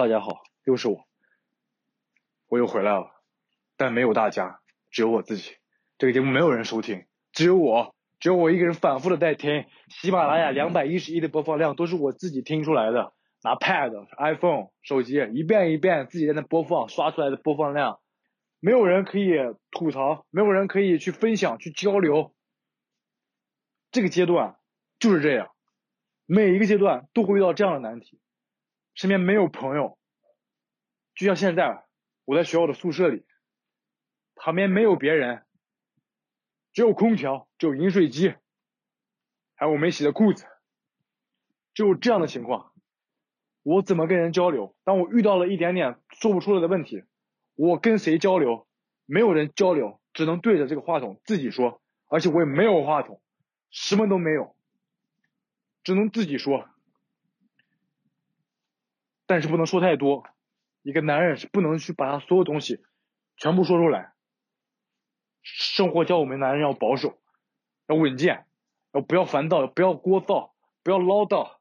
大家好，又是我，我又回来了，但没有大家，只有我自己。这个节目没有人收听，只有我，只有我一个人反复的在听。喜马拉雅两百一十一的播放量都是我自己听出来的，拿 Pad、iPhone 手机一遍一遍自己在那播放，刷出来的播放量，没有人可以吐槽，没有人可以去分享、去交流。这个阶段就是这样，每一个阶段都会遇到这样的难题。身边没有朋友，就像现在，我在学校的宿舍里，旁边没有别人，只有空调，只有饮水机，还有我没洗的裤子，只有这样的情况，我怎么跟人交流？当我遇到了一点点说不出来的问题，我跟谁交流？没有人交流，只能对着这个话筒自己说，而且我也没有话筒，什么都没有，只能自己说。但是不能说太多，一个男人是不能去把他所有东西全部说出来。生活教我们男人要保守，要稳健，要不要烦躁，不要聒噪，不要唠叨。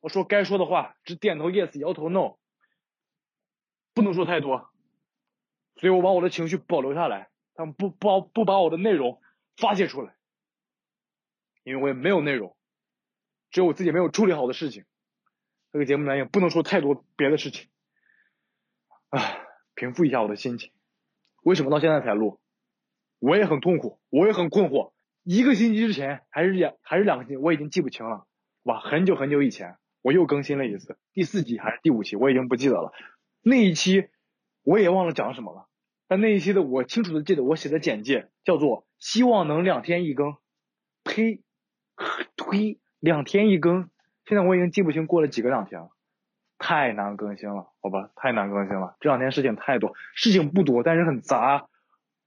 我说该说的话，只点头 yes，摇头 no，不能说太多。所以我把我的情绪保留下来，他们不不不把我的内容发泄出来，因为我也没有内容，只有我自己没有处理好的事情。这个节目呢也不能说太多别的事情，啊，平复一下我的心情。为什么到现在才录？我也很痛苦，我也很困惑。一个星期之前还是两还是两个星期，我已经记不清了。哇，很久很久以前我又更新了一次，第四集还是第五期，我已经不记得了。那一期我也忘了讲什么了，但那一期的我清楚的记得我写的简介叫做“希望能两天一更”。呸，呸，两天一更。现在我已经记不清过了几个两天了，太难更新了，好吧，太难更新了。这两天事情太多，事情不多，但是很杂。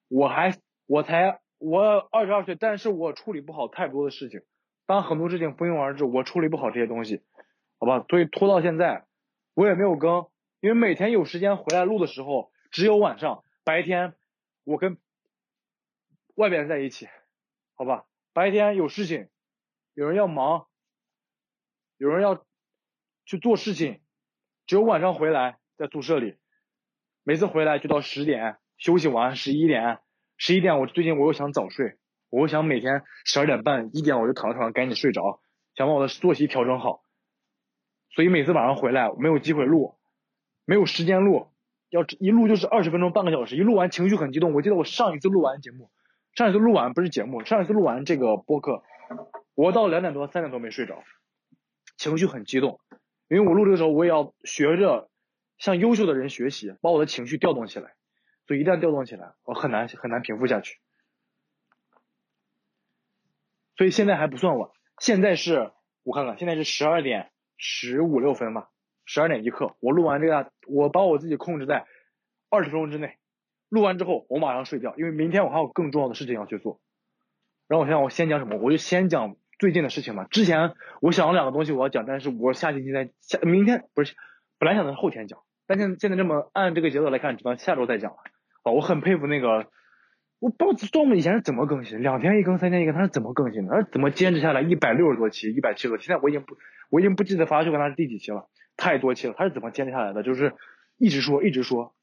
我还我才我二十二岁，但是我处理不好太多的事情。当很多事情蜂拥而至，我处理不好这些东西，好吧，所以拖到现在，我也没有更，因为每天有时间回来录的时候只有晚上，白天我跟外边在一起，好吧，白天有事情，有人要忙。有人要去做事情，只有晚上回来在宿舍里，每次回来就到十点，休息完十一点，十一点我最近我又想早睡，我又想每天十二点半一点我就躺在床上赶紧睡着，想把我的作息调整好，所以每次晚上回来没有机会录，没有时间录，要一录就是二十分钟半个小时，一录完情绪很激动，我记得我上一次录完节目，上一次录完不是节目，上一次录完这个播客，我到两点多三点多没睡着。情绪很激动，因为我录这个时候，我也要学着向优秀的人学习，把我的情绪调动起来。所以一旦调动起来，我很难很难平复下去。所以现在还不算晚，现在是我看看，现在是十二点十五六分吧，十二点一刻。我录完这个，我把我自己控制在二十分钟之内。录完之后，我马上睡觉，因为明天我还有更重要的事情要去做。然后我想我先讲什么，我就先讲。最近的事情嘛，之前我想了两个东西我要讲，但是我下星期再下，明天不是，本来想的是后天讲，但现在现在这么按这个节奏来看，只能下周再讲了。啊，我很佩服那个，我不知道我们以前是怎么更新，两天一更，三天一更，他是怎么更新的？他是怎么坚持下来一百六十多期，一百七十多期？现在我已经不，我已经不记得发秀跟他是第几期了，太多期了。他是怎么坚持下来的？就是一直说，一直说，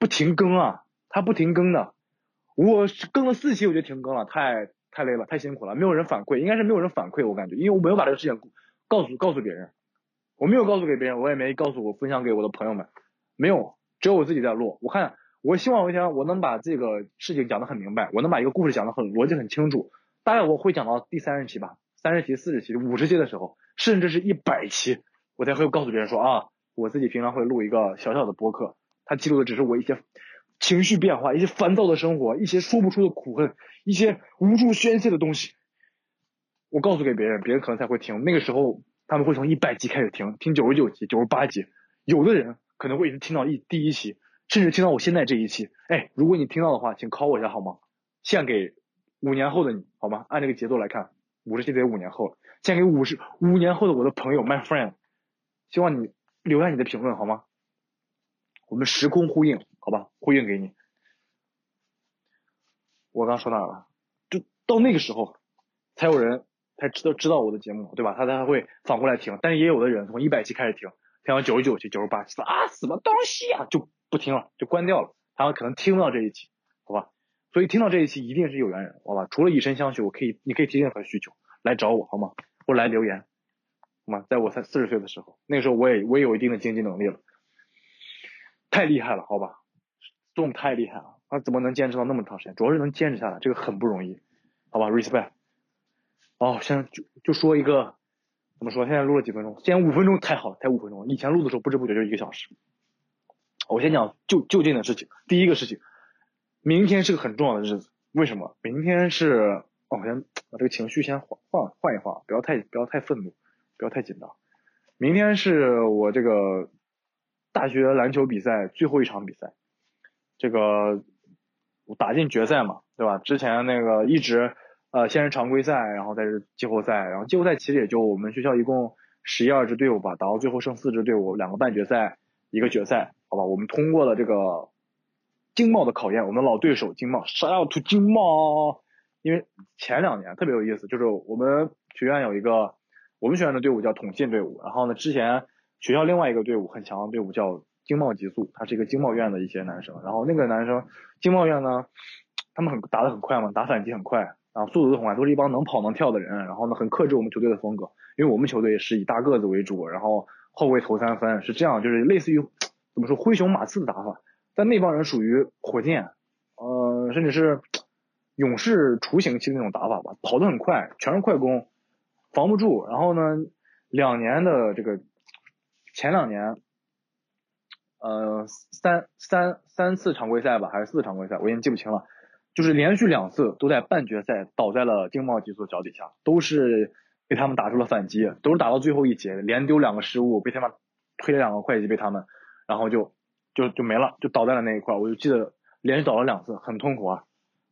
不停更啊，他不停更的。我更了四期我就停更了，太。太累了，太辛苦了，没有人反馈，应该是没有人反馈，我感觉，因为我没有把这个事情告诉告诉别人，我没有告诉给别人，我也没告诉我分享给我的朋友们，没有，只有我自己在录。我看，我希望有一天我能把这个事情讲得很明白，我能把一个故事讲得很逻辑很清楚。大概我会讲到第三十期吧，三十期、四十期、五十期的时候，甚至是一百期，我才会告诉别人说啊，我自己平常会录一个小小的播客，它记录的只是我一些。情绪变化，一些烦躁的生活，一些说不出的苦恨，一些无处宣泄的东西，我告诉给别人，别人可能才会听。那个时候他们会从一百集开始听，听九十九集、九十八集，有的人可能会一直听到一第一期，甚至听到我现在这一期。哎，如果你听到的话，请考我一下好吗？献给五年后的你好吗？按这个节奏来看，五十期得五年后了，献给五十五年后的我的朋友，my friend，希望你留下你的评论好吗？我们时空呼应。好吧，呼应给你。我刚说哪了？就到那个时候，才有人才知道知道我的节目，对吧？他才会反过来听。但是也有的人从一百期开始听，听到九十九期、九十八期，啊，什么东西啊，就不听了，就关掉了。他们可能听不到这一期，好吧？所以听到这一期一定是有缘人，好吧？除了以身相许，我可以，你可以提任何需求来找我，好吗？或来留言，好吗？在我才四十岁的时候，那个时候我也我也有一定的经济能力了，太厉害了，好吧？这么太厉害了，他怎么能坚持到那么长时间？主要是能坚持下来，这个很不容易，好吧？Respect。哦，现在就就说一个，怎么说？现在录了几分钟？现在五分钟，太好了，才五分钟。以前录的时候不知不觉就一个小时。我先讲就就近的事情。第一个事情，明天是个很重要的日子。为什么？明天是……哦，先把这个情绪先换换换一换，不要太不要太愤怒，不要太紧张。明天是我这个大学篮球比赛最后一场比赛，这个打进决赛嘛，对吧？之前那个一直。呃，先是常规赛，然后再是季后赛，然后季后赛其实也就我们学校一共十一二支队伍吧，打到最后剩四支队伍，两个半决赛，一个决赛，好吧，我们通过了这个经贸的考验，我们老对手经贸，shout out to 经贸，因为前两年特别有意思，就是我们学院有一个我们学院的队伍叫统信队伍，然后呢，之前学校另外一个队伍很强的队伍叫经贸极速，他是一个经贸院的一些男生，然后那个男生经贸院呢，他们很打得很快嘛，打反击很快。然后，速度都很快，都是一帮能跑能跳的人，然后呢，很克制我们球队的风格，因为我们球队是以大个子为主，然后后卫投三分，是这样，就是类似于怎么说灰熊马刺的打法，但那帮人属于火箭，呃，甚至是勇士雏形期的那种打法吧，跑得很快，全是快攻，防不住，然后呢，两年的这个前两年，呃，三三三次常规赛吧，还是四次常规赛，我已经记不清了。就是连续两次都在半决赛倒在了经贸极速脚底下，都是被他们打出了反击，都是打到最后一节连丢两个失误，被他们推了两个快击被他们，然后就就就没了，就倒在了那一块。我就记得连续倒了两次，很痛苦啊。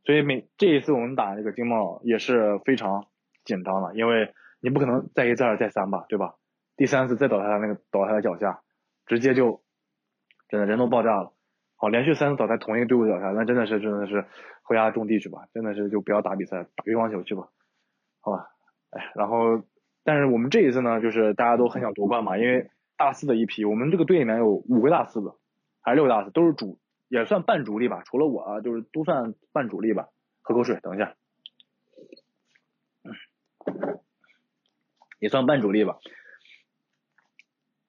所以每这一次我们打这个经贸也是非常紧张的，因为你不可能再一再二再三吧，对吧？第三次再倒在那个倒在他脚下，直接就真的人都爆炸了。好，连续三次倒在同一个队伍脚下，那真的是真的是。回家种地去吧，真的是就不要打比赛，打乒乓球去吧，好吧，哎，然后，但是我们这一次呢，就是大家都很想夺冠嘛，因为大四的一批，我们这个队里面有五个大四的，还是六个大四，都是主，也算半主力吧，除了我啊，就是都算半主力吧。喝口水，等一下，也算半主力吧。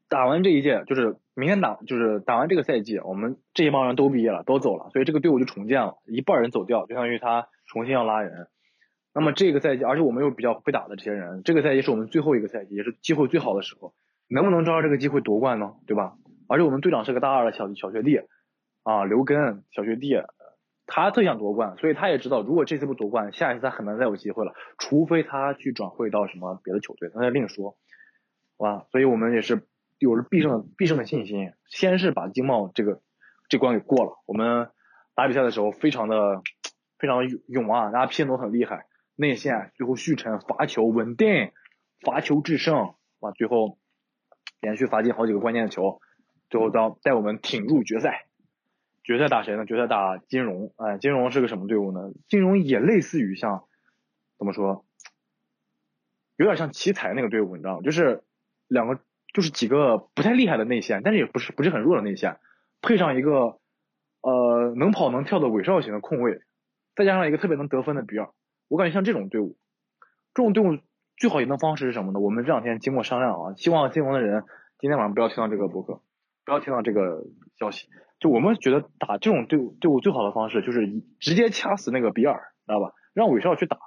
打完这一届，就是明天打，就是打完这个赛季，我们这一帮人都毕业了，都走了，所以这个队伍就重建了，一半人走掉，就相当于他重新要拉人。那么这个赛季，而且我们又比较会打的这些人，这个赛季是我们最后一个赛季，也是机会最好的时候，能不能抓住这个机会夺冠呢？对吧？而且我们队长是个大二的小小学弟，啊，刘根小学弟，他特想夺冠，所以他也知道，如果这次不夺冠，下一次他很难再有机会了，除非他去转会到什么别的球队，那另说，好吧？所以我们也是。有着必胜的必胜的信心，先是把经贸这个这关给过了。我们打比赛的时候非常的非常勇啊，大家拼都很厉害，内线最后续成罚球稳定，罚球制胜，哇，最后连续罚进好几个关键的球，最后到带我们挺入决赛。决赛打谁呢？决赛打金融，哎，金融是个什么队伍呢？金融也类似于像怎么说，有点像奇才那个队伍，你知道吗？就是两个。就是几个不太厉害的内线，但是也不是不是很弱的内线，配上一个呃能跑能跳的韦少型的控卫，再加上一个特别能得分的比尔，我感觉像这种队伍，这种队伍最好赢的方式是什么呢？我们这两天经过商量啊，希望金融的人今天晚上不要听到这个博客，不要听到这个消息。就我们觉得打这种队伍队伍最好的方式就是直接掐死那个比尔，知道吧？让韦少去打，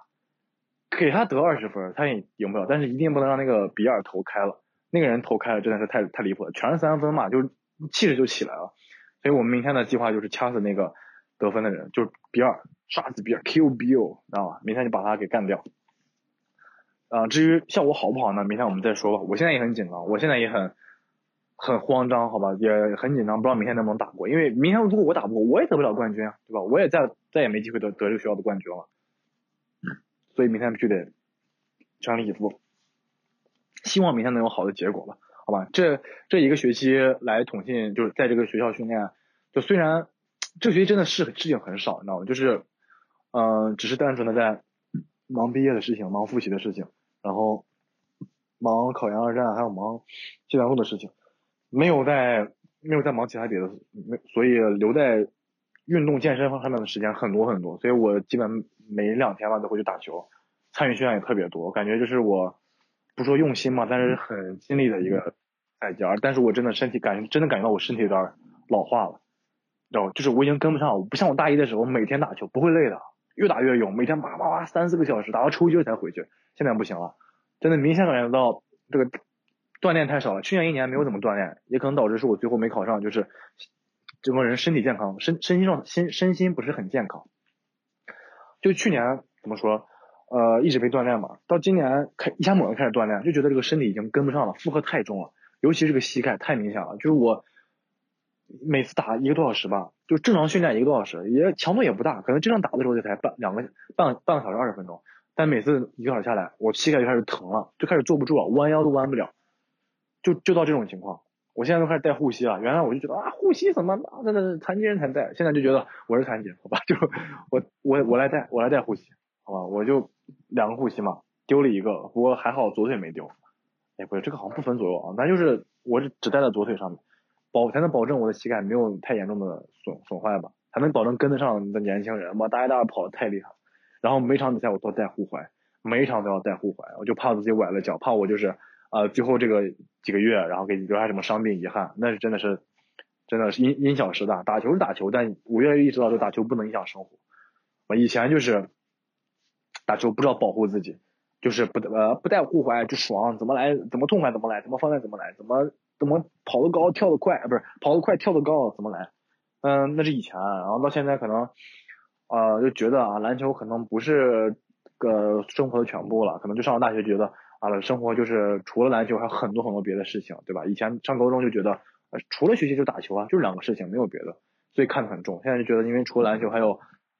给他得二十分，他也赢不了，但是一定不能让那个比尔投开了。那个人投开了，真的是太太离谱了，全是三分嘛，就是气势就起来了。所以我们明天的计划就是掐死那个得分的人，就是比尔，杀死比尔，Q Bill，知道吧？明天就把他给干掉。啊，至于效果好不好呢？明天我们再说吧。我现在也很紧张，我现在也很很慌张，好吧？也很紧张，不知道明天能不能打过。因为明天如果我打不过，我也得不了冠军啊，对吧？我也再再也没机会得得这个学校的冠军了。所以明天必须得全力以赴。希望明天能有好的结果吧，好吧？这这一个学期来统信，就是在这个学校训练，就虽然这个学期真的是事情很少，你知道吗？就是，嗯，只是单纯的在忙毕业的事情，忙复习的事情，然后忙考研二战，还有忙计算部的事情。没有在没有在忙其他别的，没所以留在运动健身方面的时间很多很多，所以我基本每两天吧都会去打球，参与训练也特别多，感觉就是我不说用心嘛，但是很尽力的一个赛季，但是我真的身体感真的感觉到我身体有点老化了，知道就是我已经跟不上，我不像我大一的时候每天打球不会累的。越打越勇，每天叭叭叭三四个小时，打到抽筋才回去。现在不行了，真的明显感觉到这个锻炼太少了。去年一年没有怎么锻炼，也可能导致是我最后没考上，就是整个人身体健康，身身心上心身心不是很健康。就去年怎么说，呃，一直没锻炼嘛，到今年开一下猛的开始锻炼，就觉得这个身体已经跟不上了，负荷太重了，尤其是个膝盖太明显了，就是我。每次打一个多小时吧，就正常训练一个多小时，也强度也不大，可能真正打的时候就才半两个半半个小时二十分钟，但每次一个小时下来，我膝盖就开始疼了，就开始坐不住了，弯腰都弯不了，就就到这种情况。我现在都开始带护膝了，原来我就觉得啊护膝怎么那那残疾人才带，现在就觉得我是残疾，好吧，就 我我我来带我来带护膝，好吧，我就两个护膝嘛，丢了一个，不过还好左腿没丢，哎不是这个好像不分左右啊，那就是我是只戴在左腿上面。保才能保证我的膝盖没有太严重的损损坏吧，才能保证跟得上的年轻人吧。大一、大二跑的太厉害，然后每场比赛我都带护踝，每一场都要带护踝，我就怕自己崴了脚，怕我就是呃最后这个几个月，然后给你留下什么伤病遗憾，那是真的是真的是因因小失大。打球是打球，但我越来越意识到，这打球不能影响生活。我以前就是打球不知道保护自己，就是不呃不带护踝就爽，怎么来怎么痛快怎么来，怎么方便怎么来，怎么。怎么跑得高跳得快不是跑得快跳得高怎么来？嗯，那是以前，然后到现在可能，呃，就觉得啊，篮球可能不是个生活的全部了，可能就上了大学觉得啊，生活就是除了篮球还有很多很多别的事情，对吧？以前上高中就觉得，除了学习就打球啊，就两个事情，没有别的，所以看得很重。现在就觉得，因为除了篮球，还有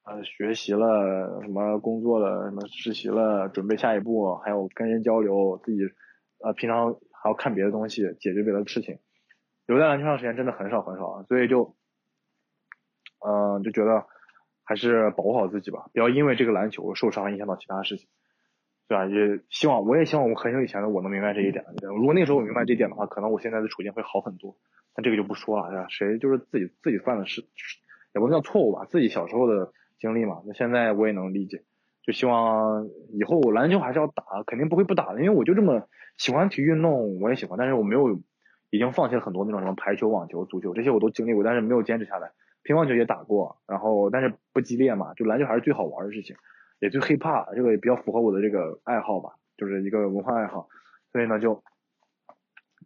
呃学习了，什么工作了，什么实习了，准备下一步，还有跟人交流，自己呃平常。还要看别的东西，解决别的事情，留在篮球上时间真的很少很少，所以就，嗯，就觉得还是保护好自己吧，不要因为这个篮球受伤影响到其他事情，对吧？也希望，我也希望我很久以前的我能明白这一点。如果那时候我明白这一点的话，可能我现在的处境会好很多。但这个就不说了，谁就是自己自己犯的事，也不能叫错误吧，自己小时候的经历嘛。那现在我也能理解。就希望以后篮球还是要打，肯定不会不打的，因为我就这么喜欢体育运动，我也喜欢，但是我没有，已经放弃了很多那种什么排球、网球、足球这些我都经历过，但是没有坚持下来。乒乓球也打过，然后但是不激烈嘛，就篮球还是最好玩的事情，也最 hiphop，这个也比较符合我的这个爱好吧，就是一个文化爱好，所以呢就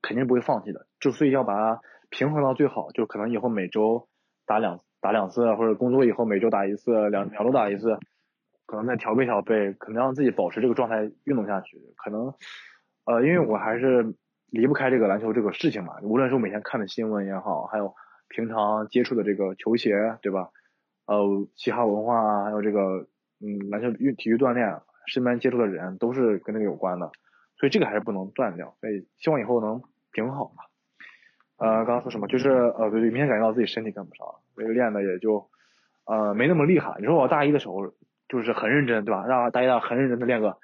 肯定不会放弃的，就所以要把它平衡到最好，就可能以后每周打两打两次，或者工作以后每周打一次，两两周打一次。可能再调配调配，可能让自己保持这个状态运动下去。可能，呃，因为我还是离不开这个篮球这个事情嘛。无论是我每天看的新闻也好，还有平常接触的这个球鞋，对吧？呃，嘻哈文化，还有这个嗯篮球运体育锻炼，身边接触的人都是跟这个有关的，所以这个还是不能断掉。所以希望以后能平衡好吧。呃，刚刚说什么？就是呃，对，明显感觉到自己身体跟不上，所以练的也就呃没那么厉害。你说我大一的时候。就是很认真，对吧？让大家很认真的练个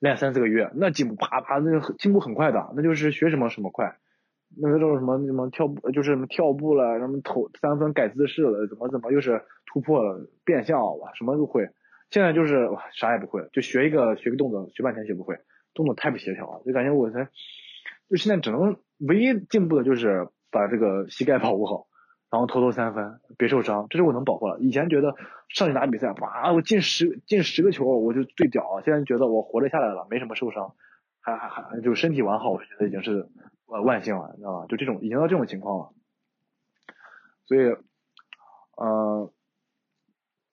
练三四个月，那进步啪啪，那个进步很快的，那就是学什么什么快。那个种什么什么跳步，就是什么跳步了，什么投三分改姿势了，怎么怎么又是突破了变向，哇，什么都会。现在就是哇，啥也不会，就学一个学个动作，学半天学不会，动作太不协调了，就感觉我才，就现在只能唯一进步的就是把这个膝盖保护好。然后投投三分，别受伤，这是我能保护了。以前觉得上去打比赛，哇，我进十进十个球我就最屌。现在觉得我活着下来了，没什么受伤，还还还就身体完好，我觉得已经是呃万幸了，你知道吧？就这种已经到这种情况了。所以，呃，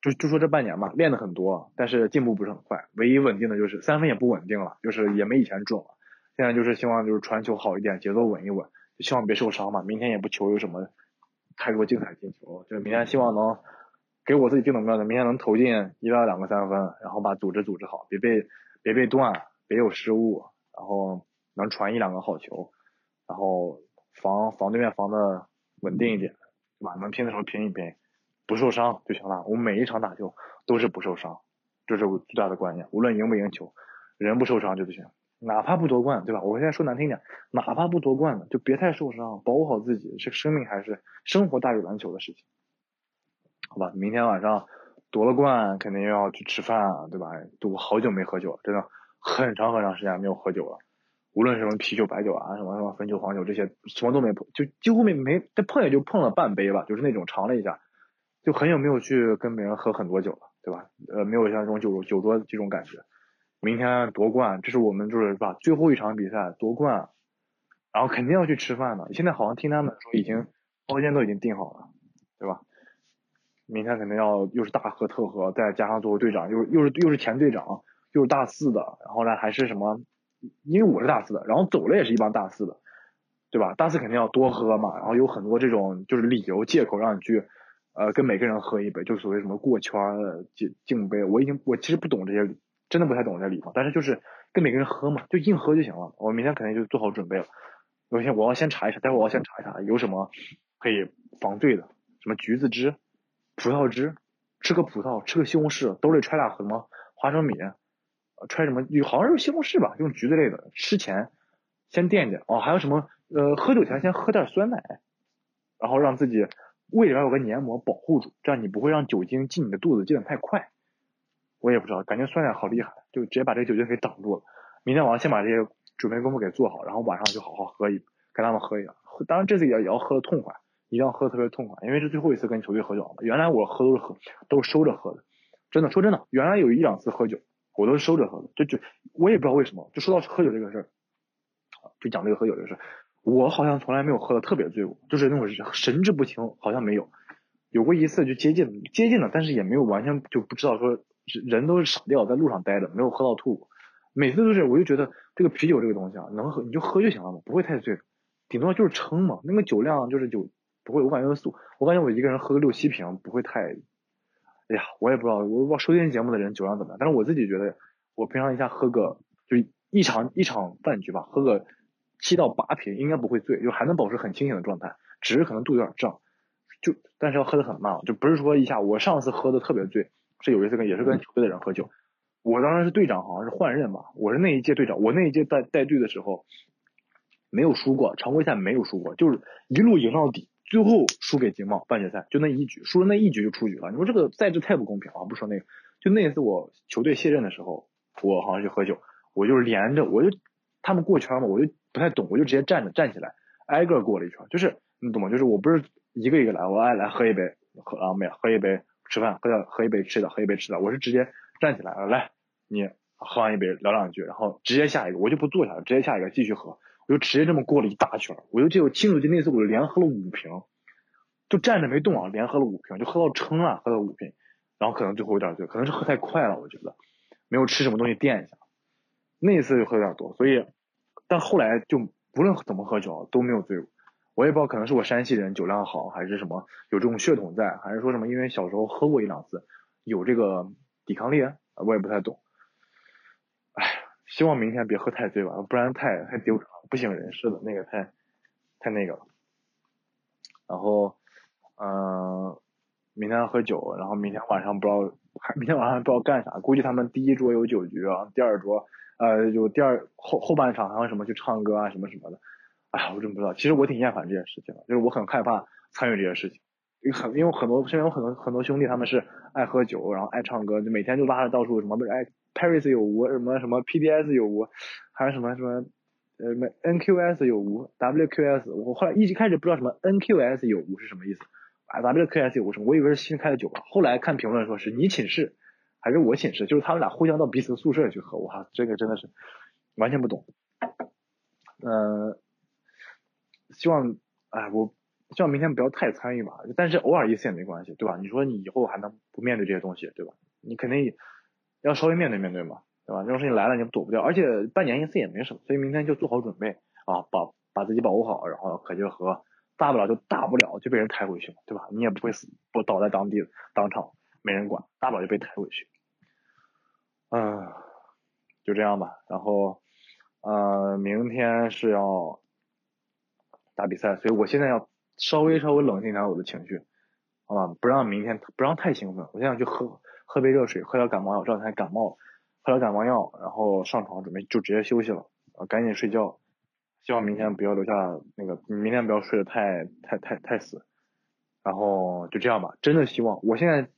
就就说这半年吧，练的很多，但是进步不是很快。唯一稳定的就是三分也不稳定了，就是也没以前准了。现在就是希望就是传球好一点，节奏稳一稳，就希望别受伤嘛。明天也不求有什么。太多精彩进球，就明天希望能给我自己定的目标，明天能投进一到两个三分，然后把组织组织好，别被别被断，别有失误，然后能传一两个好球，然后防防对面防的稳定一点，对吧？能拼的时候拼一拼，不受伤就行了。我们每一场打球都是不受伤，这是我最大的观念。无论赢不赢球，人不受伤就不行。哪怕不夺冠，对吧？我现在说难听点，哪怕不夺冠了，就别太受伤，保护好自己，这生命还是生活大于篮球的事情，好吧？明天晚上夺了冠，肯定又要去吃饭啊，对吧？都好久没喝酒了，真的很长很长时间没有喝酒了，无论什么啤酒、白酒啊，什么什么汾酒、黄酒这些，什么都没碰，就几乎没没，这碰也就碰了半杯吧，就是那种尝了一下，就很久没有去跟别人喝很多酒了，对吧？呃，没有像这种酒酒桌这种感觉。明天夺冠，这是我们就是吧最后一场比赛夺冠，然后肯定要去吃饭的。现在好像听他们说已经包间都已经订好了，对吧？明天肯定要又是大喝特喝，再加上作为队长，又又是又是前队长，又是大四的，然后呢还是什么？因为我是大四的，然后走了也是一帮大四的，对吧？大四肯定要多喝嘛，然后有很多这种就是理由借口让你去呃跟每个人喝一杯，就所谓什么过圈敬敬杯。我已经我其实不懂这些。真的不太懂这礼貌，但是就是跟每个人喝嘛，就硬喝就行了。我明天肯定就做好准备了。我先我要先查一查，待会我要先查一查有什么可以防醉的，什么橘子汁、葡萄汁，吃个葡萄，吃个西红柿，兜里揣俩什么花生米，揣什么好像是西红柿吧，用橘子类的。吃前先垫垫哦，还有什么呃，喝酒前先喝点酸奶，然后让自己胃里边有个黏膜保护住，这样你不会让酒精进你的肚子进的太快。我也不知道，感觉酸奶好厉害，就直接把这个酒精给挡住了。明天晚上先把这些准备功夫给做好，然后晚上就好好喝一，跟他们喝一样。当然这次也也要喝的痛快，一定要喝的特别痛快，因为是最后一次跟球队喝酒了。原来我喝都是喝，都是收着喝的。真的说真的，原来有一两次喝酒，我都是收着喝的。就就我也不知道为什么，就说到喝酒这个事儿，就讲这个喝酒这个事儿，我好像从来没有喝的特别醉过，就是那种神志不清，好像没有。有过一次就接近接近了，但是也没有完全就不知道说。人都是傻掉，在路上待着，没有喝到吐。每次都是，我就觉得这个啤酒这个东西啊，能喝你就喝就行了嘛，不会太醉，顶多就是撑嘛。那个酒量就是酒不会，我感觉速，我感觉我一个人喝个六七瓶不会太。哎呀，我也不知道，我不知道收听节目的人酒量怎么样，但是我自己觉得，我平常一下喝个就一场一场饭局吧，喝个七到八瓶应该不会醉，就还能保持很清醒的状态，只是可能肚有点胀，就但是要喝的很慢，就不是说一下我上次喝的特别醉。是有一次跟也是跟球队的人喝酒，我当时是队长，好像是换任吧，我是那一届队长，我那一届带带队的时候没有输过，常规赛没有输过，就是一路赢到底，最后输给金茂半决赛，就那一局，输了那一局就出局了。你说这个赛制太不公平了，不说那个，就那一次我球队卸任的时候，我好像去喝酒，我就是连着，我就他们过圈嘛，我就不太懂，我就直接站着站起来，挨个过了一圈，就是你懂吗？就是我不是一个一个来，我爱来喝一杯，喝啊没喝一杯。吃饭喝点喝一杯吃的喝一杯吃的，我是直接站起来了，来你喝完一杯聊两句，然后直接下一个，我就不坐下了，直接下一个继续喝，我就直接这么过了一大圈，我就记得清楚记那次我就连喝了五瓶，就站着没动啊，连喝了五瓶，就喝到撑了，喝了五瓶，然后可能最后有点醉，可能是喝太快了，我觉得没有吃什么东西垫一下，那一次就喝有点多，所以但后来就不论怎么喝酒都没有醉过。我也不知道，可能是我山西人酒量好，还是什么有这种血统在，还是说什么因为小时候喝过一两次，有这个抵抗力，我也不太懂。哎，希望明天别喝太醉吧，不然太太丢人了，不省人事的，那个太太那个了。然后，嗯，明天喝酒，然后明天晚上不知道，还明天晚上不知道干啥，估计他们第一桌有酒局啊，第二桌呃有第二后后半场还有什么去唱歌啊什么什么的。哎呀，我真不知道。其实我挺厌烦这件事情的，就是我很害怕参与这些事情。因为很，因为很多身边有很多很多兄弟，他们是爱喝酒，然后爱唱歌，就每天就拉着到处什么不是哎，Paris 有无什么什么 PDS 有无，还是什么什么呃什 NQS 有无 WQS。我后来一开始不知道什么 NQS 有无是什么意思，啊 WQS 有无什么，我以为是新开的酒吧。后来看评论说是你寝室还是我寝室，就是他们俩互相到彼此宿舍去喝。哇，这个真的是完全不懂。嗯。希望，哎，我希望明天不要太参与嘛，但是偶尔一次也没关系，对吧？你说你以后还能不面对这些东西，对吧？你肯定要稍微面对面对嘛，对吧？这种事情来了你躲不掉，而且半年一次也没什么，所以明天就做好准备啊，把把自己保护好，然后可劲喝，大不了就大不了就被人抬回去嘛，对吧？你也不会死，不倒在当地当场没人管，大不了就被抬回去，嗯，就这样吧。然后，呃，明天是要。打比赛，所以我现在要稍微稍微冷静一点我的情绪，好吧？不让明天不让太兴奋。我现在去喝喝杯热水，喝点感冒药，这两天感冒。喝点感冒药，然后上床准备就直接休息了，赶紧睡觉。希望明天不要留下那个，明天不要睡得太太太太死。然后就这样吧，真的希望，我现在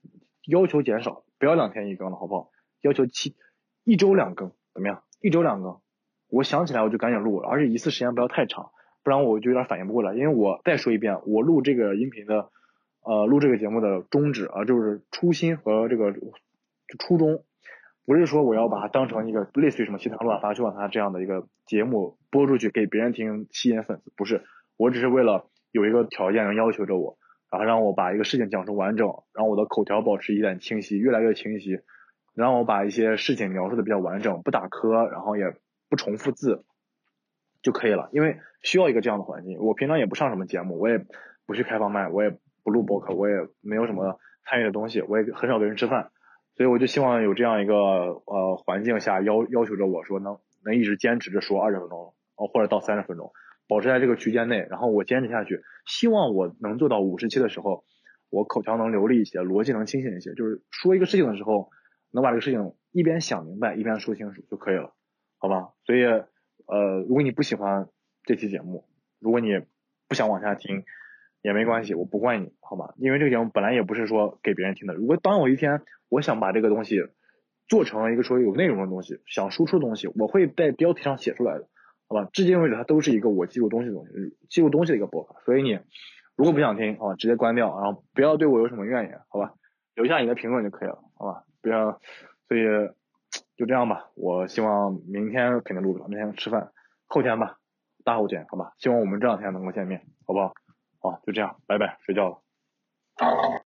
要求减少，不要两天一更了，好不好？要求七一周两更，怎么样？一周两更，我想起来我就赶紧录，而且一次时间不要太长，不然我就有点反应不过来。因为我再说一遍，我录这个音频的，呃，录这个节目的宗旨啊，就是初心和这个初衷，不是说我要把它当成一个类似于什么《西塘路法就把它这样的一个节目播出去给别人听吸引粉丝，不是，我只是为了有一个条件能要求着我。然后让我把一个事情讲述完整，让我的口条保持一点清晰，越来越清晰，让我把一些事情描述的比较完整，不打磕，然后也不重复字就可以了。因为需要一个这样的环境。我平常也不上什么节目，我也不去开放麦，我也不录播客，我也没有什么参与的东西，我也很少跟人吃饭，所以我就希望有这样一个呃环境下要要求着我说能能一直坚持着说二十分钟，哦或者到三十分钟。保持在这个区间内，然后我坚持下去，希望我能做到五十期的时候，我口条能流利一些，逻辑能清醒一些，就是说一个事情的时候，能把这个事情一边想明白一边说清楚就可以了，好吧？所以，呃，如果你不喜欢这期节目，如果你不想往下听，也没关系，我不怪你，好吧？因为这个节目本来也不是说给别人听的。如果当有一天我想把这个东西做成一个说有内容的东西，想输出的东西，我会在标题上写出来的。好吧，至今为止它都是一个我记录东西的东西，记录东西的一个博客。所以你如果不想听，好吧，直接关掉，然后不要对我有什么怨言，好吧，留下你的评论就可以了，好吧，不要，所以就这样吧。我希望明天肯定录不了，明天吃饭，后天吧，大后天，好吧，希望我们这两天能够见面，好不好？好，就这样，拜拜，睡觉了。